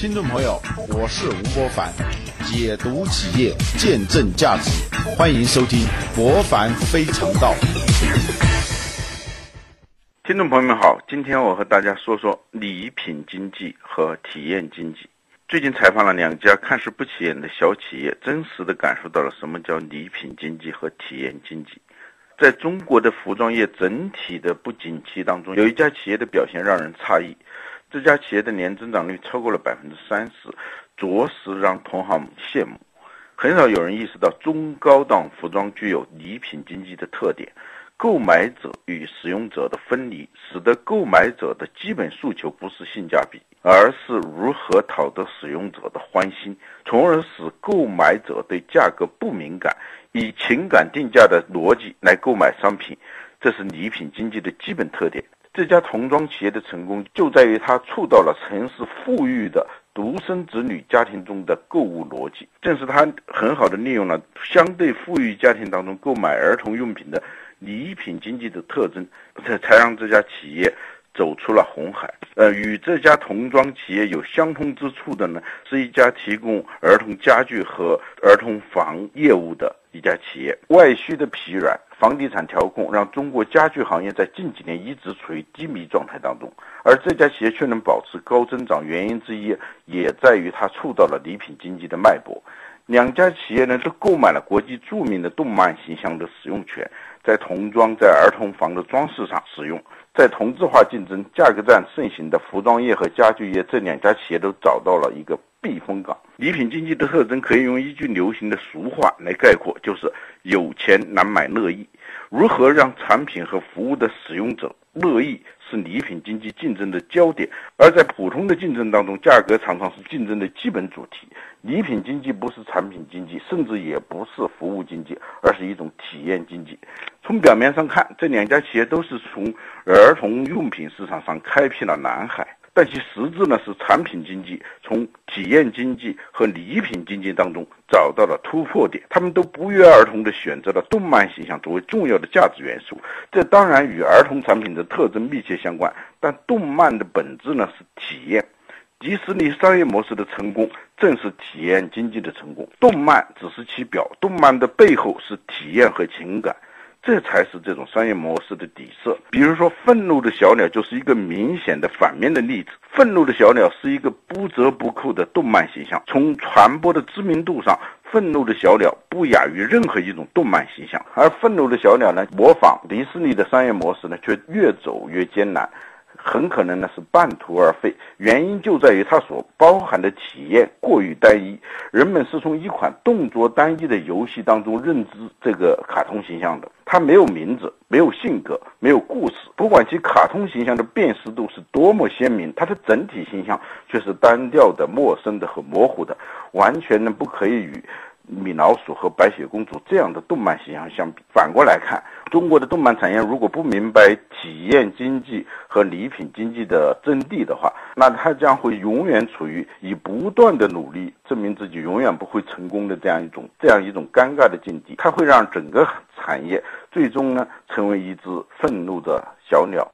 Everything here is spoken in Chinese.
听众朋友，我是吴伯凡，解读企业，见证价值，欢迎收听《博凡非常道》。听众朋友们好，今天我和大家说说礼品经济和体验经济。最近采访了两家看似不起眼的小企业，真实的感受到了什么叫礼品经济和体验经济。在中国的服装业整体的不景气当中，有一家企业的表现让人诧异。这家企业的年增长率超过了百分之三十，着实让同行羡慕。很少有人意识到中高档服装具有礼品经济的特点，购买者与使用者的分离，使得购买者的基本诉求不是性价比，而是如何讨得使用者的欢心，从而使购买者对价格不敏感，以情感定价的逻辑来购买商品，这是礼品经济的基本特点。这家童装企业的成功就在于它触到了城市富裕的独生子女家庭中的购物逻辑，正是它很好的利用了相对富裕家庭当中购买儿童用品的礼品经济的特征，才才让这家企业走出了红海。呃，与这家童装企业有相通之处的呢，是一家提供儿童家具和儿童房业务的一家企业，外需的疲软。房地产调控让中国家具行业在近几年一直处于低迷状态当中，而这家企业却能保持高增长，原因之一也在于它触到了礼品经济的脉搏。两家企业呢都购买了国际著名的动漫形象的使用权，在童装、在儿童房的装饰上使用，在同质化竞争、价格战盛行的服装业和家具业，这两家企业都找到了一个。避风港，礼品经济的特征可以用一句流行的俗话来概括，就是有钱难买乐意。如何让产品和服务的使用者乐意，是礼品经济竞争的焦点。而在普通的竞争当中，价格常常是竞争的基本主题。礼品经济不是产品经济，甚至也不是服务经济，而是一种体验经济。从表面上看，这两家企业都是从儿童用品市场上开辟了蓝海。但其实质呢是产品经济从体验经济和礼品经济当中找到了突破点，他们都不约而同地选择了动漫形象作为重要的价值元素。这当然与儿童产品的特征密切相关，但动漫的本质呢是体验。迪士尼商业模式的成功正是体验经济的成功，动漫只是其表，动漫的背后是体验和情感。这才是这种商业模式的底色。比如说，愤怒的小鸟就是一个明显的反面的例子。愤怒的小鸟是一个不折不扣的动漫形象，从传播的知名度上，愤怒的小鸟不亚于任何一种动漫形象。而愤怒的小鸟呢，模仿迪士尼的商业模式呢，却越走越艰难。很可能呢是半途而废，原因就在于它所包含的体验过于单一，人们是从一款动作单一的游戏当中认知这个卡通形象的，它没有名字，没有性格，没有故事，不管其卡通形象的辨识度是多么鲜明，它的整体形象却是单调的、陌生的和模糊的，完全呢不可以与。米老鼠和白雪公主这样的动漫形象相比，反过来看，中国的动漫产业如果不明白体验经济和礼品经济的真谛的话，那它将会永远处于以不断的努力证明自己永远不会成功的这样一种这样一种尴尬的境地。它会让整个产业最终呢成为一只愤怒的小鸟。